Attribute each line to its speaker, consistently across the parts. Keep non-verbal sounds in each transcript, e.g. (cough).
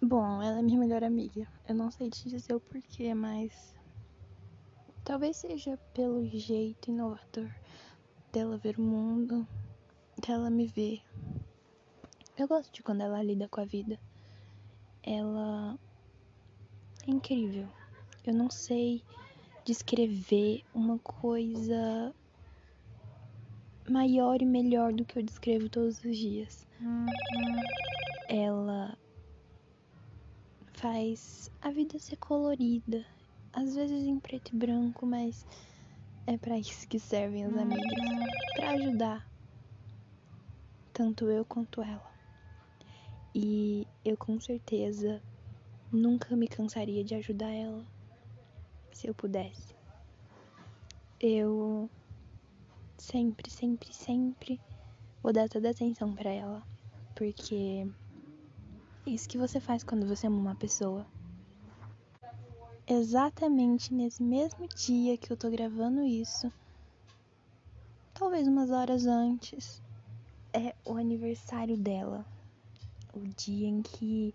Speaker 1: Bom, ela é minha melhor amiga. Eu não sei te dizer o porquê, mas. Talvez seja pelo jeito inovador dela ver o mundo, dela me ver. Eu gosto de quando ela lida com a vida. Ela é incrível. Eu não sei descrever uma coisa maior e melhor do que eu descrevo todos os dias. Ela faz a vida ser colorida, às vezes em preto e branco, mas é para isso que servem as amigas, para ajudar tanto eu quanto ela. E eu com certeza nunca me cansaria de ajudar ela se eu pudesse. Eu sempre, sempre, sempre vou dar toda a atenção para ela, porque isso que você faz quando você ama uma pessoa. Exatamente nesse mesmo dia que eu tô gravando isso, talvez umas horas antes, é o aniversário dela. O dia em que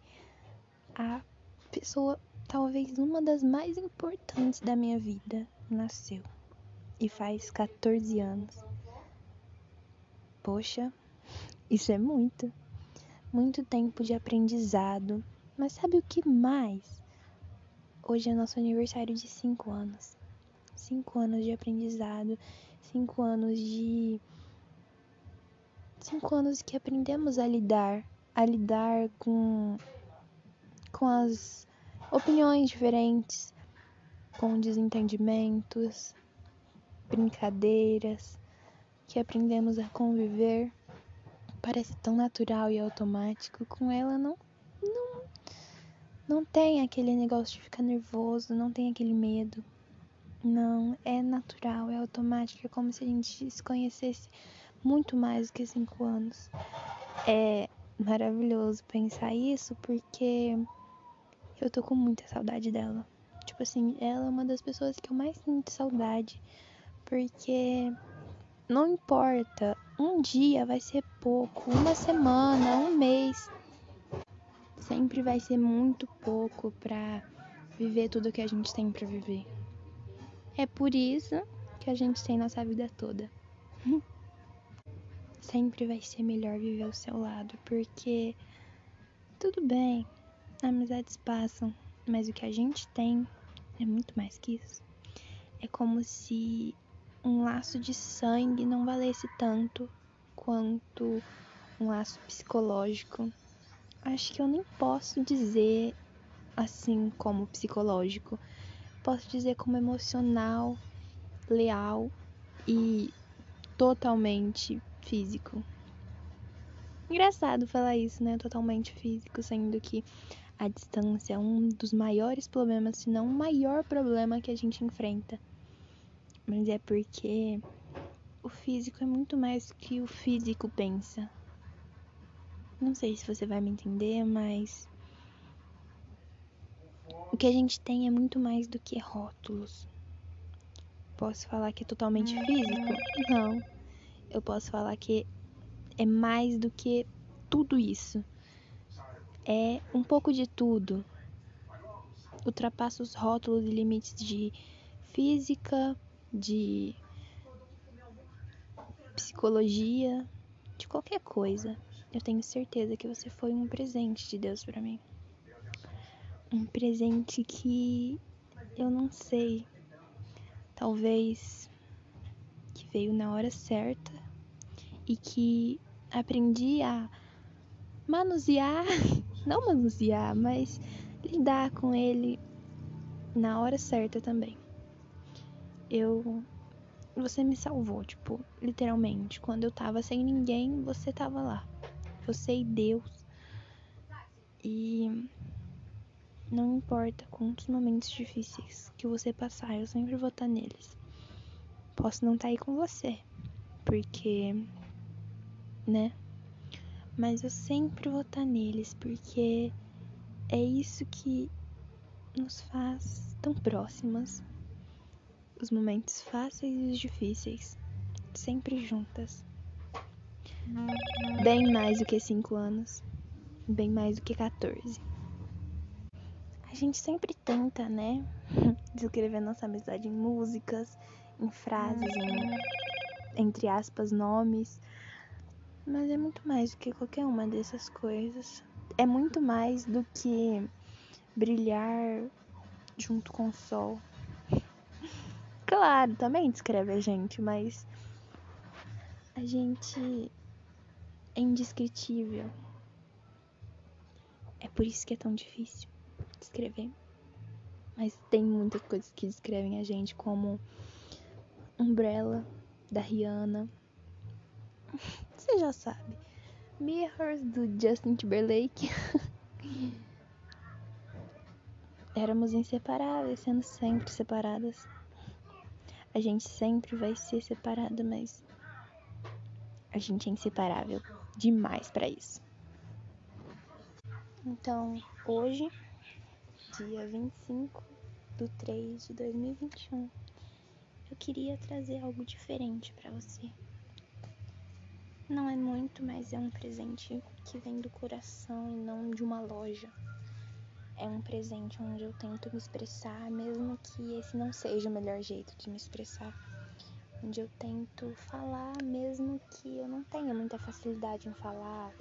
Speaker 1: a pessoa, talvez uma das mais importantes da minha vida, nasceu. E faz 14 anos. Poxa, isso é muito. Muito tempo de aprendizado. Mas sabe o que mais? Hoje é nosso aniversário de 5 anos. 5 anos de aprendizado. 5 anos de. 5 anos que aprendemos a lidar. A lidar com. com as opiniões diferentes. Com desentendimentos. Brincadeiras. Que aprendemos a conviver parece tão natural e automático, com ela não não não tem aquele negócio de ficar nervoso, não tem aquele medo. Não, é natural, é automático, é como se a gente se conhecesse muito mais do que cinco anos. É maravilhoso pensar isso porque eu tô com muita saudade dela. Tipo assim, ela é uma das pessoas que eu mais sinto saudade. Porque não importa, um dia vai ser pouco, uma semana, um mês. Sempre vai ser muito pouco para viver tudo que a gente tem para viver. É por isso que a gente tem nossa vida toda. (laughs) Sempre vai ser melhor viver ao seu lado, porque tudo bem, amizades passam, mas o que a gente tem é muito mais que isso. É como se um laço de sangue não valesse tanto quanto um laço psicológico. Acho que eu nem posso dizer assim como psicológico. Posso dizer como emocional, leal e totalmente físico. Engraçado falar isso, né? Totalmente físico, sendo que a distância é um dos maiores problemas, se não o maior problema que a gente enfrenta mas é porque o físico é muito mais do que o físico pensa. Não sei se você vai me entender, mas o que a gente tem é muito mais do que rótulos. Posso falar que é totalmente físico? Não. Eu posso falar que é mais do que tudo isso. É um pouco de tudo. Ultrapassa os rótulos e limites de física, de psicologia, de qualquer coisa. Eu tenho certeza que você foi um presente de Deus para mim. Um presente que eu não sei, talvez que veio na hora certa e que aprendi a manusear, (laughs) não manusear, mas lidar com ele na hora certa também eu você me salvou, tipo, literalmente. Quando eu tava sem ninguém, você tava lá. Você e Deus. E não importa quantos momentos difíceis que você passar, eu sempre vou estar neles. Posso não estar aí com você, porque, né? Mas eu sempre vou estar neles, porque é isso que nos faz tão próximas, os momentos fáceis e os difíceis, sempre juntas. Bem mais do que cinco anos, bem mais do que 14. A gente sempre tenta, né? (laughs) Descrever nossa amizade em músicas, em frases, em, entre aspas, nomes. Mas é muito mais do que qualquer uma dessas coisas. É muito mais do que brilhar junto com o sol. Claro, também descreve a gente, mas a gente é indescritível. É por isso que é tão difícil descrever. Mas tem muitas coisas que descrevem a gente, como Umbrella, da Rihanna. (laughs) Você já sabe. Mirrors, do Justin Timberlake. (laughs) Éramos inseparáveis, sendo sempre separadas. A gente sempre vai ser separada, mas a gente é inseparável demais para isso. Então, hoje, dia 25 de 3 de 2021, eu queria trazer algo diferente para você. Não é muito, mas é um presente que vem do coração e não de uma loja. É um presente onde eu tento me expressar, mesmo que esse não seja o melhor jeito de me expressar. Onde eu tento falar, mesmo que eu não tenha muita facilidade em falar.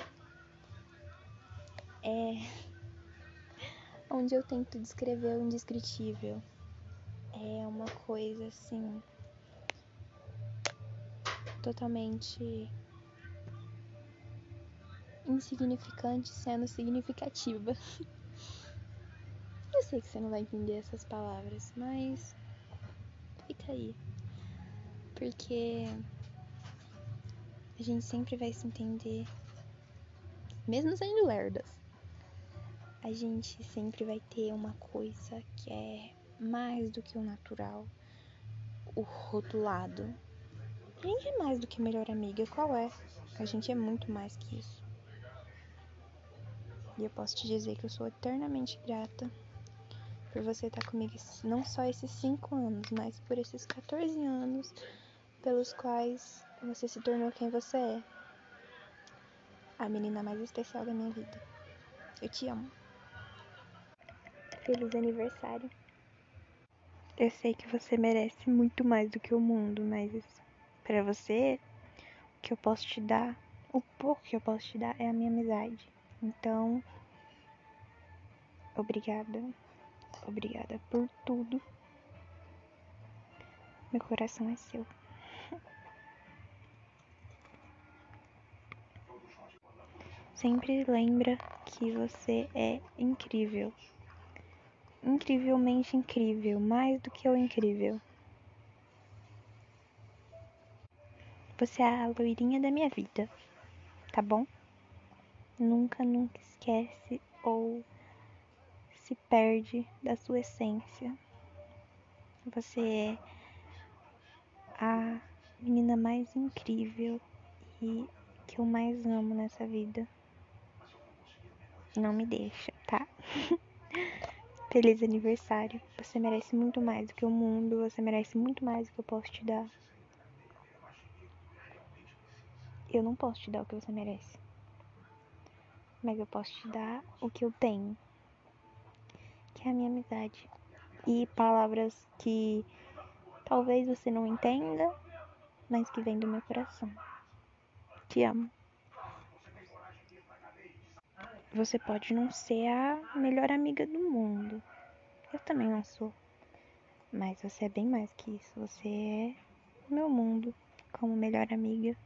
Speaker 1: É. (laughs) Onde eu tento descrever o indescritível. É uma coisa assim. Totalmente insignificante sendo significativa. (laughs) Eu sei que você não vai entender essas palavras, mas fica aí. Porque a gente sempre vai se entender, mesmo sendo lerdas. A gente sempre vai ter uma coisa que é mais do que o natural, o rotulado. A gente é mais do que melhor amiga, qual é? A gente é muito mais que isso. E eu posso te dizer que eu sou eternamente grata por você estar comigo não só esses 5 anos, mas por esses 14 anos pelos quais você se tornou quem você é. A menina mais especial da minha vida. Eu te amo. Feliz aniversário. Eu sei que você merece muito mais do que o mundo, mas para você, o que eu posso te dar, o pouco que eu posso te dar é a minha amizade. Então, obrigada. Obrigada por tudo. Meu coração é seu. Sempre lembra que você é incrível. Incrivelmente incrível, mais do que o incrível. Você é a loirinha da minha vida, tá bom? nunca, nunca esquece ou se perde da sua essência. Você é a menina mais incrível e que eu mais amo nessa vida. Não me deixa, tá? (laughs) Feliz aniversário. Você merece muito mais do que o mundo, você merece muito mais do que eu posso te dar. Eu não posso te dar o que você merece mas eu posso te dar o que eu tenho, que é a minha amizade. E palavras que talvez você não entenda, mas que vem do meu coração. Te amo. Você pode não ser a melhor amiga do mundo. Eu também não sou. Mas você é bem mais que isso. Você é meu mundo como melhor amiga.